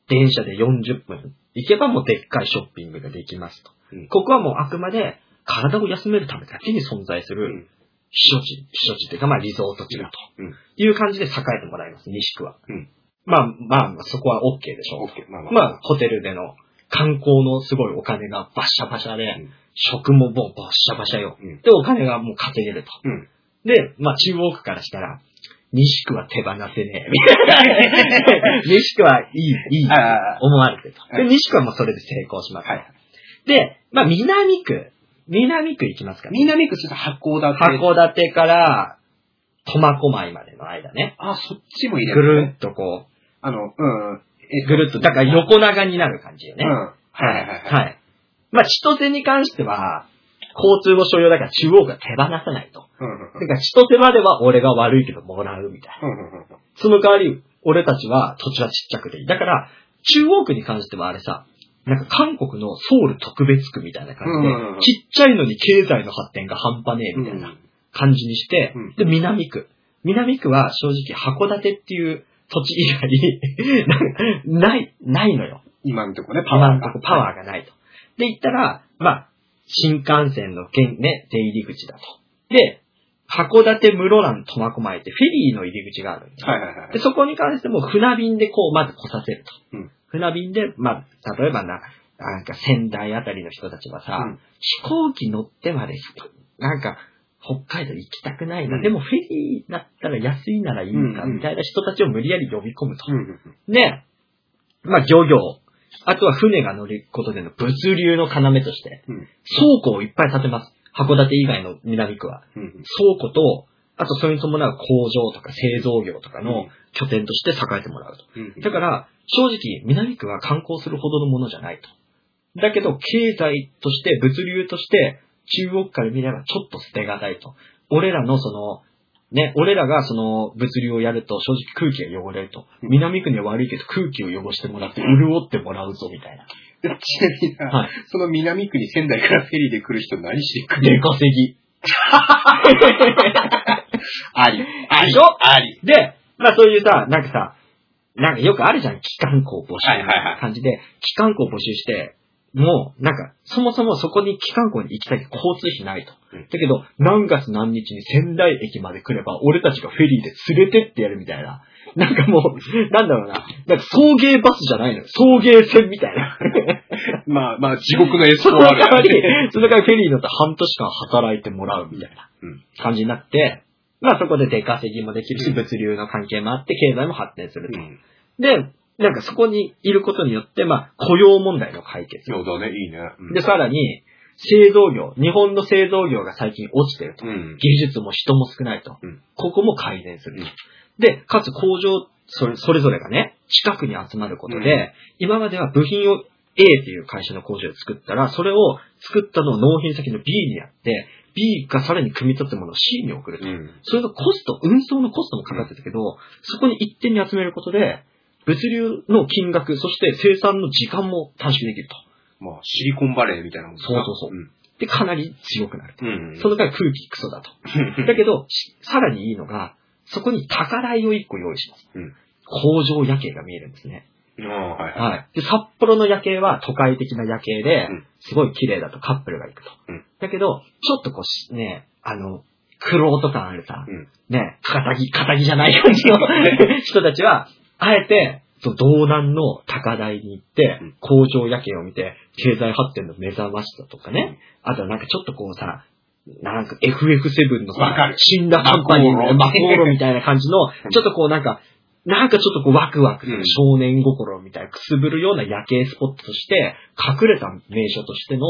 電車で40分行けばもうでっかいショッピングができますと。うんここはもうあくまで体を休めるためだけに存在するうん。避暑地、避暑地っていうかまあリゾート地だとうん。いう感じで栄えてもらいます、西区は。うんまあまあまあそこは OK でしょオッケー。まあう。ままあホテルでの観光のすごいお金がバッシャバシャで、うん食ももうバッシャバシャよ。うんで、お金がもう稼げると。うん。で、まあ中央区からしたら、西区は手放せねえ、みたいな。西区はいい、いい、思われてると。で、はい西区はもうそれで成功します。はい。で、まあ南区、南区行きますから、南区ちょっと函館。函館から、苫小牧までの間ね。あ、そっちもいいね。ぐるんとこあの、うん。ぐるっと、だから横長になる感じよね。うん。はいはいはい。はい。まあ、千歳に関しては、交通の所要だから中央が手放さないと。だから千歳までは俺が悪いけどもらうみたいな。その代わり、俺たちは土地はちっちゃくていい。だから、中央区に関してはあれさ、なんか韓国のソウル特別区みたいな感じで、ちっちゃいのに経済の発展が半端ねえみたいな感じにして、うんで、南区。南区は正直函館っていう土地以外に ない、ないのよ。今のとこね、パパワーが。ワーとこパワーがないと。で、言ったら、まあ、新幹線の現ね、出入り口だと。で、函館室蘭苫小牧ってフェリーの入り口があるんですよはいはいはいで、。そこに関しても船便でこう、まず来させると。うん船便で、まあ、例えばな、なんか仙台あたりの人たちはさ、うん飛行機乗ってまで、なんか、北海道行きたくないな。うんでもフェリーだったら安いならいいか、みたいな人たちを無理やり呼び込むと。うんうんうんで、まあ、漁業。あとは船が乗ることでの物流の要として、うん倉庫をいっぱい建てます。函館以外の南区は。倉庫と、あとそれに伴う工場とか製造業とかの拠点として栄えてもらうと。うんだから、正直、南区は観光するほどのものじゃないと。だけど、経済として、物流として、中国から見ればちょっと捨てがたいと。俺らのその、ね、俺らがその物流をやると正直空気が汚れると。うん南区には悪いけど空気を汚してもらって潤ってもらうぞみたいな。ちなみにさはい。その南区に仙台からフェリーで来る人何しに来る？出稼ぎ。あり。あり。でしょ？あり。で、まあそういうさ、なんかさ、なんかよくあるじゃん、機関校募集みたいはいはいはない感じで、機関校募集して、もう、なんか、そもそもそこに機関校に行きたいけど交通費ないと。うんだけど、何月何日に仙台駅まで来れば、俺たちがフェリーで連れてってやるみたいな。なんかもう、なんだろうな。なんか送迎バスじゃないのよ。送迎船みたいな。まあまあ、地獄のエスそコーの代わりル。、その代わりフェリー乗って半年間働いてもらうみたいなうん感じになって、まあそこで出稼ぎもできるし、物流の関係もあって、経済も発展すると。うん。で、なんかそこにいることによって、まあ雇用問題の解決。そうだね、いいね。うんで、さらに、製造業、日本の製造業が最近落ちてると。うん。技術も人も少ないと。うんここも改善すると。うんで、かつ工場それ、それぞれがね、近くに集まることで、うん今までは部品を A っていう会社の工場で作ったら、それを作ったのを納品先の B にやって、B がさらに組み取ったものを C に送ると。うん。それのコスト、運送のコストもかかってたけど、そこに一点に集めることで、物流の金額、そして生産の時間も短縮できると。まあ、シリコンバレーみたいなもんだなそうそうそうで、かなり強くなると。うん。うん。その代わり空気クソだと。だけど、しさらにいいのが、そこに宝井を一個用意します。うん工場夜景が見えるんですね。ああ、はいはい。はい。で、札幌の夜景は都会的な夜景でうん、すごい綺麗だとカップルが行くと。うんだけど、ちょっとこうし、ね、あの、苦労と感あるさ、うんね、肩着、肩着じゃない感じの 人たちは、あえて、道南の高台に行ってうん、工場夜景を見て、経済発展の目覚ましさとかね、あとはなんかちょっとこうさ、なんか FF7 のさ死んだカンパニーの。マコーロみたいな感じの、ちょっとこうなんか、なんかちょっとこうワクワク少年心みたいなくすぶるような夜景スポットとして、隠れた名所としての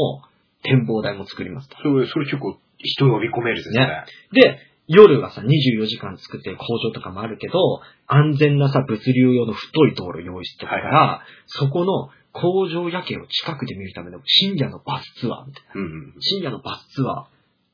展望台も作りますと。それ、それ結構人呼び込めるですね。ね。で、夜はさ、24時間作ってる工場とかもあるけど、安全なさ、物流用の太い道路用意してるから、そこの工場夜景を近くで見るための深夜のバスツアーみたいな。うんうん。深夜のバスツアー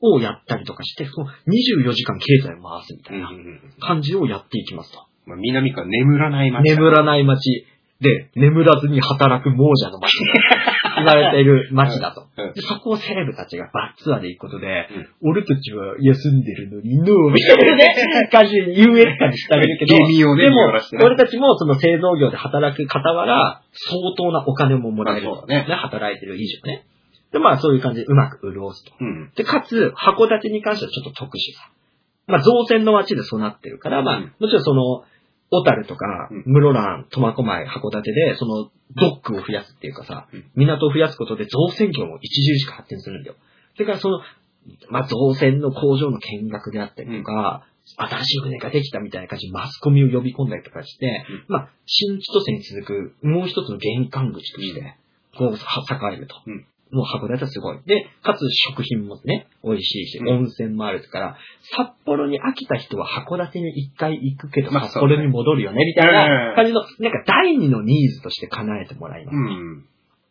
をやったりとかして、その24時間経済を回すみたいなうんうんうん。感じをやっていきますと。まあ、南区は眠らない街だ。眠らない街で、眠らずに働く亡者の街と 言われている街だと。うんで、そこをセレブたちがバッツアーで行くことで、俺たちは休んでるのにノーみたいなね、感じで優越感にしてあげるけど、でも俺たちもその製造業で働く傍ら、相当なお金ももらえると。ね働いてる以上ね。で、まあそういう感じでうまく潤すと。うん。で、かつ、函館に関してはちょっと特殊さ。まあ、造船の街でそうなってるから、まあ、うんもちろんその、小樽とかうん、室蘭、苫小牧、函館で、その、ドックを増やすっていうかさうん、港を増やすことで造船業も著しく発展するんだよ。それからその、まあ、造船の工場の見学であったりとか、新しい船ができたみたいな感じでマスコミを呼び込んだりとかして、うん。まあ、新千歳に続くもう一つの玄関口として、こう、は栄えると。うんもう函館はすごい。で、かつ食品もね、美味しいし、うん温泉もあるから、札幌に飽きた人は函館に一回行くけど、まあ札幌に戻るよね、みたいうんな感じの、なんか第二のニーズとして叶えてもらいます。うん。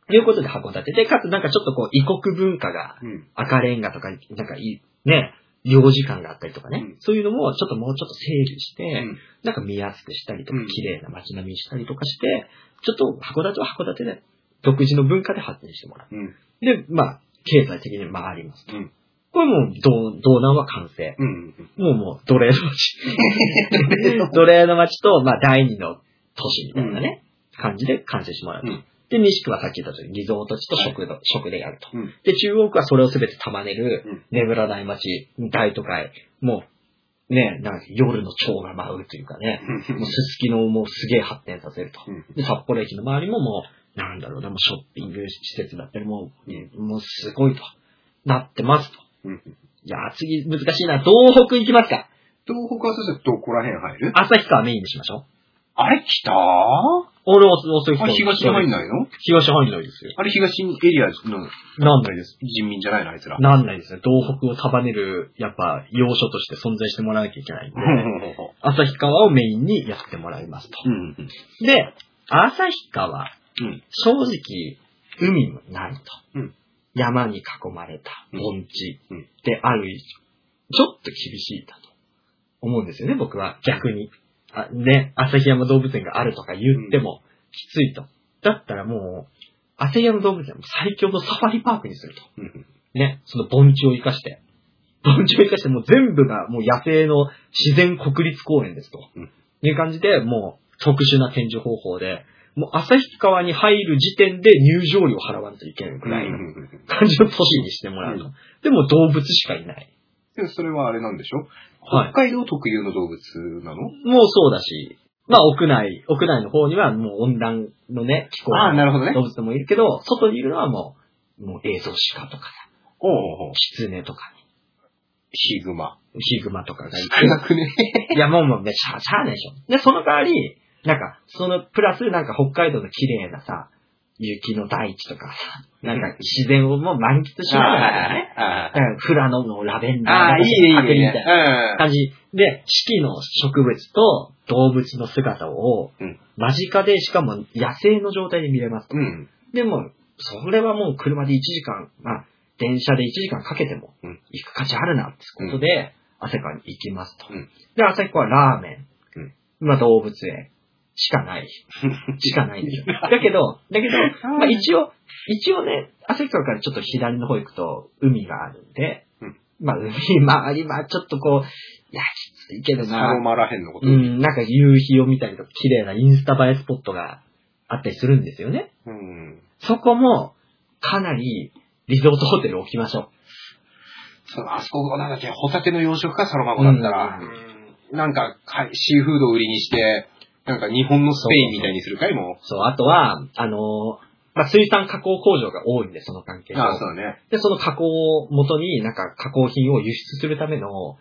ということで函館で、かつなんかちょっとこう異国文化がうん。赤レンガとか、なんかいい、ね、領事館があったりとかね、うんそういうのもちょっともうちょっと整理して、うんなんか見やすくしたりとかうん、綺麗な街並みにしたりとかして、ちょっと函館は函館で独自の文化で発展してもらう。うん。で、まあ、経済的に回ります。うん。これもう、道道南は完成。うん。もうもう、奴隷の街。奴隷の街と、まあ、第二の都市みたいなね、感じで完成してもらうと。うんで、西区はさっき言った通り、リゾート地と食堂、食でやると。うん。で、中央区はそれをすべて束ねるうん、眠らない街、大都会、もう、ね、なんか夜の蝶が舞うというかね、もうすすきのをもうすげえ発展させると。うん。で、札幌駅の周りももう、なんだろうな、もうショッピング施設だったり、もう、ねもうすごいと、なってますと。うん。いやー、次難しいな。東北行きますか東北はそしたらどこら辺入る？旭川メインにしましょう。あれ？北？あ俺は旭川。れ東に入んないの？東入んないですよ。あれ東エリアのなん？ないです。人民じゃないの？あいつら。なんないですね。東北を束ねる、やっぱ、要所として存在してもらわなきゃいけないんで、旭川をメインにやってもらいますと。うん。で、旭川、うん。正直、海もないと。うん山に囲まれた盆地うんである以上、ちょっと厳しいだと思うんですよね、僕は逆に。あね、旭山動物園があるとか言ってもきついと。だったらもう、旭山動物園も最強のサファリパークにすると。うん。ね、その盆地を生かして。盆地を生かしてもう全部がもう野生の自然国立公園ですと。うんいう感じで、もう特殊な展示方法で、もう旭川に入る時点で入場料払わないといけないくらいの感じの都市にしてもらうと。うでも動物しかいない。でそれはあれなんでしょ？はい北海道特有の動物なの？もうそうだし、まあ屋内、屋内の方にはもう温暖のね、気候のなるほどね動。物もいるけど、外にいるのはもう、もう映像鹿とか、おキツネとか、ヒグマ。ヒグマとかがいて少なくね。いや、もうもうね、しゃあ、しゃでしょ。で、その代わり、なんか、その、プラスなんか北海道の綺麗なさ、雪の大地とかさ、なんか自然をもう満喫しながらね、あうん富良野のラベンダーあ、いいね、いいパクリみたいね。な感じで、四季の植物と動物の姿をうん、間近で、しかも野生の状態で見れますと。うん。うん。でも、それはもう車で1時間、まあ、電車で1時間かけてもうん、行く価値あるなってことで、旭川に行きますと。うんで、旭川はラーメン、うんまあ動物園しかない。しかないんですよ。だけど、だけど、まあ一応、一応ね、旭川からちょっと左の方行くと海があるんで、うんまあ海周りはちょっとこう、いや、きついけどサなロ、マらへんのこと。うん、なんか夕日を見たりとか、綺麗なインスタ映えスポットがあったりするんですよね。うん。そこも、かなり、リゾートホテル置きましょう。そのあそこなんだっけ、ホタテの養殖か、サロマ湖だったら、うなんか、はいシーフードを売りにして、なんか日本のスペインみたいにするかいもそう、あとは、あのーまあ、水産加工工場が多いんで、その関係ああ、そうだね。で、その加工を元に、なんか加工品を輸出するための、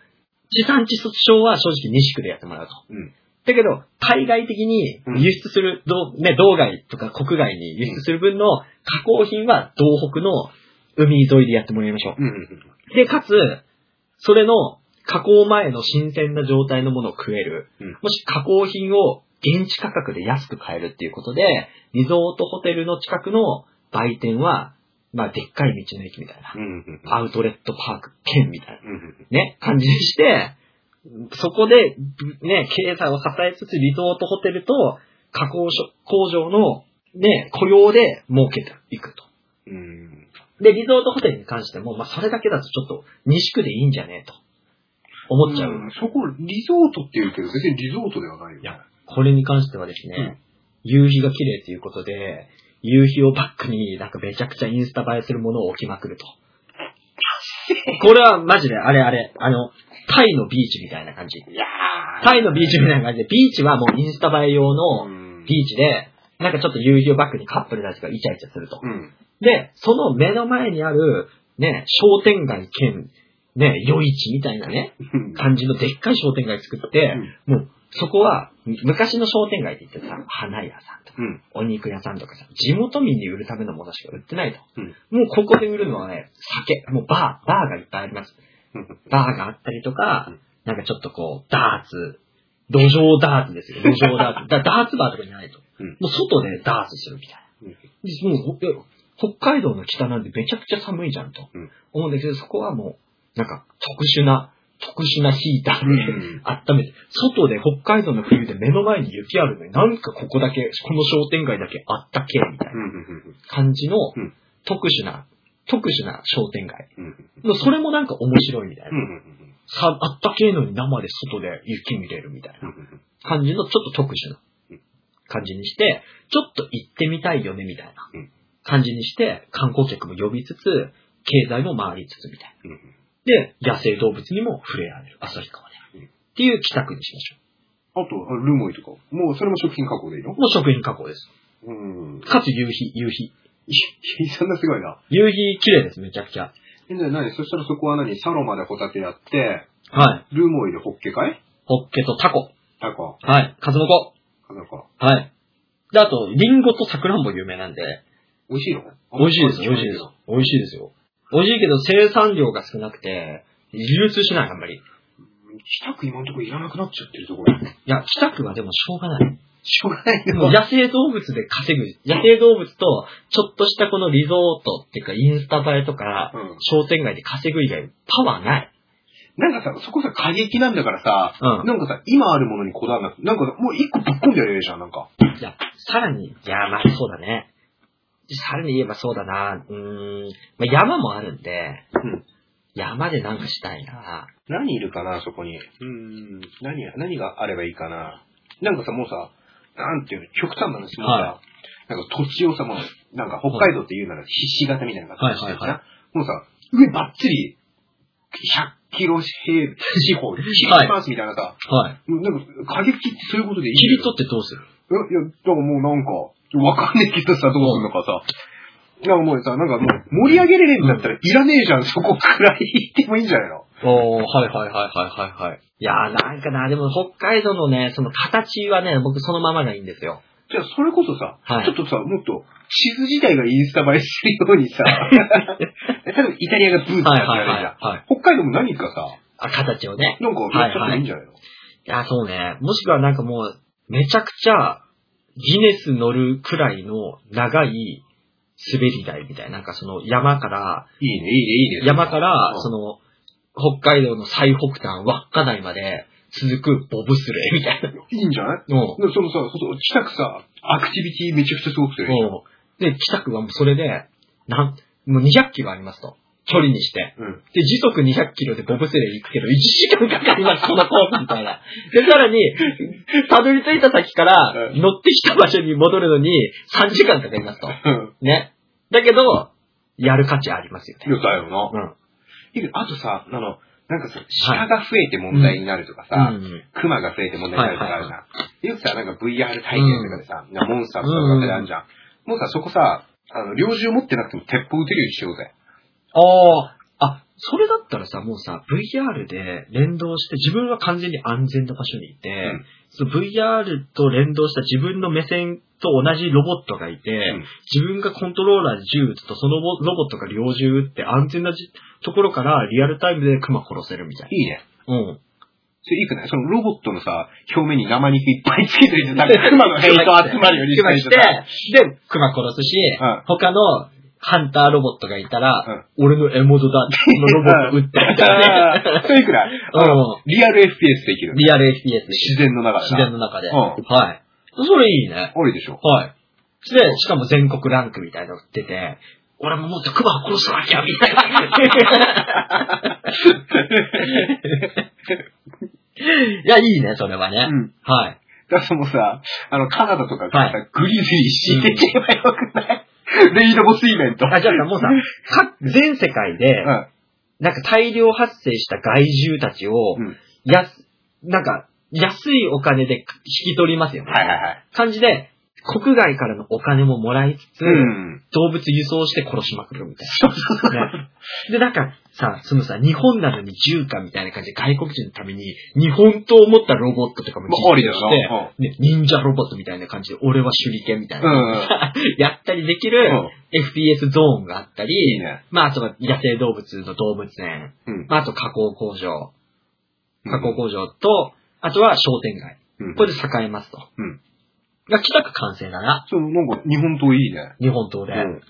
地産地消は正直西区でやってもらうと。うん。だけど、海外的に輸出する、どうね、道外とか国外に輸出する分の加工品は東北の海沿いでやってもらいましょう。うん。で、かつ、それの加工前の新鮮な状態のものを食える。うんもし加工品を現地価格で安く買えるっていうことで、リゾートホテルの近くの売店は、まあ、でっかい道の駅みたいなう。ん。アウトレットパーク兼みたいな。うん。ね、感じにして、そこで、ね、経済を支えつつ、リゾートホテルと加工所工場の、ね、雇用で儲けていくと。うん。で、リゾートホテルに関しても、まあ、それだけだとちょっと、西区でいいんじゃねえと。思っちゃう。んそこ、リゾートって言うけど、別にリゾートではないよ。いやこれに関してはですね、夕日が綺麗ということで、夕日をバックになんかめちゃくちゃインスタ映えするものを置きまくると。これはマジで、あれあれ、あの、タイのビーチみたいな感じ。いやタイのビーチみたいな感じで、ビーチはもうインスタ映え用のうんビーチで、なんかちょっと夕日をバックにカップルたちがイチャイチャすると。うん。で、その目の前にある、ね、商店街兼、ね、夜市みたいなね、感じのでっかい商店街作って、もう、そこは、昔の商店街って言ってさ、花屋さんとか、うん。お肉屋さんとかさ、地元民に売るためのものしか売ってないと。うんもうここで売るのはね、酒、もうバー、バーがいっぱいあります。バーがあったりとかうん、なんかちょっとこう、ダーツ、土壌ダーツですよ、土壌ダーツ。だダーツバーとかじゃないと。うんもう外でダーツするみたいな。うんもう北海道の北なんでめちゃくちゃ寒いじゃんとうん思うんだけど、そこはもう、なんか特殊な、特殊なヒーターで、うん。温めて、外で北海道の冬で目の前に雪あるのになんかここだけ、この商店街だけあったけみたいな感じのうん。特殊な、特殊な商店街。それもなんか面白いみたいな。あったけえのに生で外で雪見れるみたいな。感じのちょっと特殊なうん。感じにして、ちょっと行ってみたいよねみたいなうん。感じにして、観光客も呼びつつ、経済も回りつつみたいな。で、野生動物にも触れられる、旭川で。うんっていう企画にしましょあと、あルモイとか。もうそれも食品加工でいいの？う。もう食品加工です。うん。かつ夕日、夕日。そんなすごいな。夕日綺麗です、めちゃくちゃ。え、なになにそしたらそこは何？サロマでホタテやって、はい。ルモイでホッケかい？ホッケとタコ。タコ。はい。数の子。なんか、はい。で、あと、リンゴとサクランボ有名なんで、美味しいの？美味しいです、美味しいです。美味しいですよ。美味しいけど生産量が少なくて、流通しない、あんまり。い北区今のところいらなくなっちゃってるところ。や、北区はでもしょうがない。しょうがない野生動物で稼ぐ。野生動物と、ちょっとしたこのリゾートっていうか、インスタ映えとか、うん商店街で稼ぐ以外、パワーない。なんかさ、そこさ、過激なんだからさ、うんなんかさ、今あるものにこだわらなくて、なんかもう一個ぶっ込んでやれるじゃん、なんか。いや、さらに、いや、まあそうだね。さらに言えばそうだな。うーん。まあ、山もあるんで、うん山でなんかしたいな。何いるかな、そこに。うーん、何や、何があればいいかな。なんかさ、もうさ、なんていうの、極端な話もうさ、はなんか土地をさ、もう、なんか北海道って言うならひし形みたいな感じではいはいはもうさ、上ばっつり、100キロ平四方、切りますみたいなさ、はい。なんか過激ってそういうことでいい切り取ってどうするいや、いや、だからもうなんか、わかんねえけどさ、どうすんのかさ。なんかもうさ、なんかもう盛り上げれるんだったらいらねえじゃん、そこくらい言ってもいいんじゃないの？おー、はいはいはいはいはいはい。いやーなんかな、でも北海道のね、その形はね、僕そのままがいいんですよ。じゃあ、それこそさ、はいちょっとさ、もっと、地図自体がインスタ映えするようにさ、例えばイタリアがブーツだってやるじゃん。はいはいはいはい北海道も何かさ、あ、形をね。なんかちゃってもいいんじゃないの、いや、そうね。もしくはなんかもう、めちゃくちゃ、ギネス乗るくらいの長い滑り台みたいな、なんかその山から、いいね、いいね、いいね。山からう、んその、北海道の最北端、稚内まで続くボブスレーみたいな。いいんじゃない？のでそのさ、その近くさ、アクティビティめちゃくちゃすごくて。もうで、北区はもうそれで、なん、もう200キロありますと。距離にして。うん。で、時速200キロでボブスレー行くけど、1時間かかります、このコースみたいな。で、さらに、たどり着いた先から、うん乗ってきた場所に戻るのに3時間かかりますと。うん。ね。だけど、やる価値ありますよね。いや、だよな。うん。あとさ、あの、なんかさ、鹿が増えて問題になるとかさ、うん。熊が増えて問題になるとかあるじゃん。よくさ、なんか VR 体験とかでさ、なモンスターとかってあるじゃん。もうさ、そこさ、あの、猟銃持ってなくても鉄砲撃てるようにしようぜ。ああ、あ、それだったらさ、もうさ、VR で連動して、自分は完全に安全な場所にいて、んその VR と連動した自分の目線と同じロボットがいて、ん自分がコントローラーで銃撃つと、そのロボットが猟銃撃って安全なじところからリアルタイムで熊殺せるみたいいいね。な。うん。それいいくない？そのロボットのさ、表面に生肉いっぱいつけといてさ、熊の ヘイト集まるように熊して、さで、熊殺すし、うん他のハンターロボットがいたら、俺の獲物だって、このロボット撃ってみたいなね。そ れいくら？いうんリアル FPS できる。リアル FPS で自然の中で自な。然の中で。うんはい。それいいね。ありでしょ。はい。で、しかも全国ランクみたいなの出て、俺ももっと熊を殺さなきゃ、みたいな。いや、いいね、それはね。うん。はい。だからもうさ、あの、カナダとかさ、はグリズリー敷いてけばよくない、レイドボスイベント。あ、じゃあもうさ、か全世界で、なんか大量発生した害獣たちを、やす、なんか、安いお金で引き取りますよね。はいはいはい。感じで、国外からのお金ももらいつつ、うん。動物輸送して殺しまくるみたいな。ね、で、なんかさ、そのさ、日本なのに銃火みたいな感じで外国人のために、日本刀を持ったロボットとかも実よな。装して、ね、忍者ロボットみたいな感じで、俺は手裏剣みたいな、うん。うん。やったりできうるん。FPS ゾーンがあったり、いいね。まあ、あとは野生動物の動物園、うん。まあ、あと加工工場、加工工場と、あとは商店街。うん。これで栄えますと。うん。が、北区完成だな。そう、なんか、日本刀いいね。日本刀で。うん。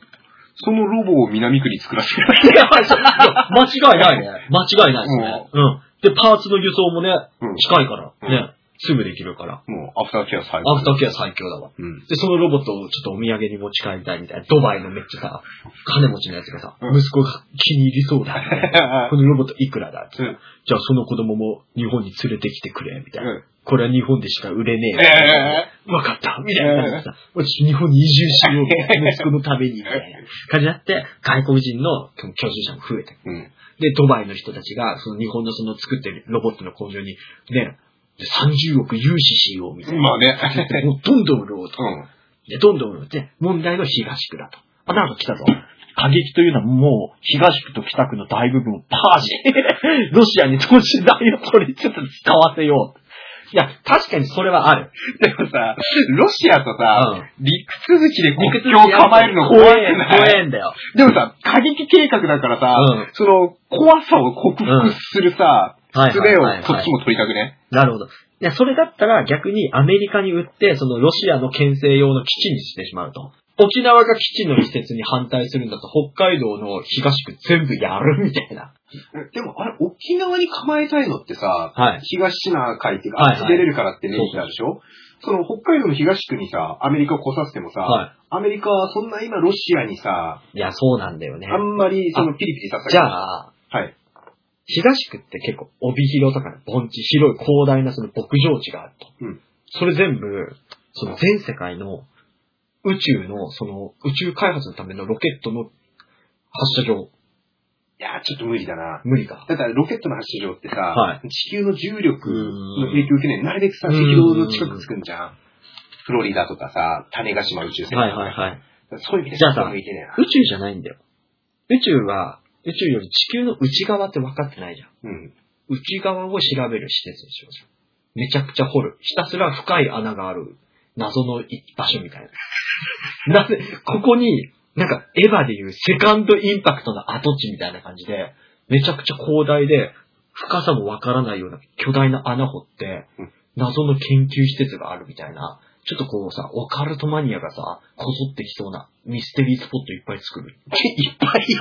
そのロボを南区に作らせてくれ。間違いないね。間違いないですね。うん。で、パーツの輸送もね、うん。近いから、うんね、すぐできるから。もう、アフターケア最高。アフターケア最強だわ。うん。で、そのロボットをちょっとお土産に持ち帰りたいみたいな。ドバイのめっちゃさ、金持ちのやつがさ、うん息子が気に入りそうだ。このロボットいくらだって、うんじゃあその子供も日本に連れてきてくれ、みたいな。うんこれは日本でしか売れねえわかったみたいな感じでさ、私日本に移住しようみたいな。息子のためにみたいな感じになって、外国人の居住者も増えて。で、ドバイの人たちが、その日本のその作ってるロボットの工場に、ね、で30億融資しようみたいな。まあね。もうどんどん売ろうと。うん。で、どんどん売ろうって、問題の東区だと。あ、なんか来たぞ。過激というのはもう、東区と北区の大部分をパージ。ロシアに投資代を取りつつ使わせよう。いや、確かにそれはある。でもさ、ロシアとさ、うん。陸続きで国陸境を構えるの怖く怖え、ない怖えんだよ。でもさ、過激計画だからさ、うんその、怖さを克服するさ、はい術を。こっちも取りたくね？なるほど。いや、それだったら逆にアメリカに売って、そのロシアの牽制用の基地にしてしまうと。沖縄が基地の施設に反対するんだと、北海道の東区全部やるみたいな。でも、あれ、沖縄に構えたいのってさ、はい。東シナ海っていうか、はいはいあっち出れるからってメリットあるでしょ？その北海道の東区にさ、アメリカを来させてもさ、はアメリカはそんな今ロシアにさ、い。いや、そうなんだよね。あんまりそのピリピリさせじゃあ、はい。東区って結構帯広とかの盆地、広い広大なその牧場地があると。うんそれ全部、その全世界の宇宙の、その宇宙開発のためのロケットの発射場、いやー、ちょっと無理だな。無理か。だからロケットの発射場ってさ、は地球の重力の影響を受けない。なるべくさ、赤道の近くつくんじゃん。フロリダとかさ、種子島宇宙センターはいとかはいはい。そういう意味でじゃあさ向いてねえな。宇宙じゃないんだよ。宇宙は、宇宙より地球の内側って分かってないじゃん。うん。内側を調べる施設にしようじゃん。めちゃくちゃ掘る。ひたすら深い穴がある謎の場所みたいな。なぜ、ここに、なんかエヴァでいうセカンドインパクトの跡地みたいな感じで、めちゃくちゃ広大で、深さもわからないような巨大な穴掘ってうん、謎の研究施設があるみたいな、ちょっとこうさ、オカルトマニアがさ、こぞってきそうなミステリースポットいっぱい作る。いっぱいいっ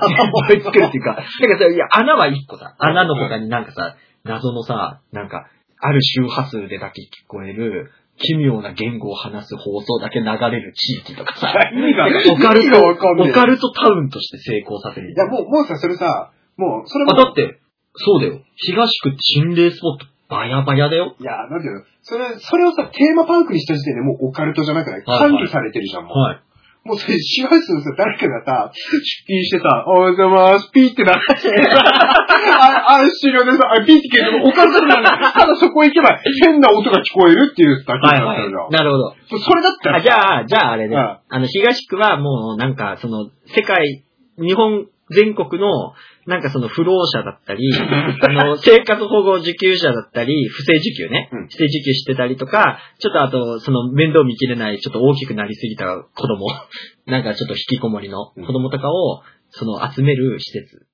ぱい作るっていうか、なんかさ、いや、穴は一個さ、穴の他になんかさ、謎のさ、なんか、ある周波数でだけ聞こえる、奇妙な言語を話す放送だけ流れる地域とかさ、意味が、オカルト、オカルトタウンとして成功させるみいや。もう、もうさ、それさ、もう、それあ、も、だって、そうだよ。東区って心霊スポット、バヤバヤだよ。いや、なんていうの、それ、それをさ、テーマパークにした時点でもうオカルトじゃなくない？管理されてるじゃん、もう。はい。もうそれ、支配数のさ、誰かがさ、出勤してさ、おはようございます、ピーってなって、あ、あ、終了です、あ、ピーって消えても、オカルトじゃない。ただそこ行けば、変な音が聞こえるっていうだけになってるじゃんい。なるほど。それだったあら、じゃあ、じゃああれね。うんあの、東区はもうなんか、その、世界、日本全国の、なんかその不老者だったり、あの、生活保護受給者だったり、不正受給ね、うん。不正受給してたりとか、ちょっとあと、その面倒見きれない、ちょっと大きくなりすぎた子供、なんかちょっと引きこもりの子供とかを、その集める施設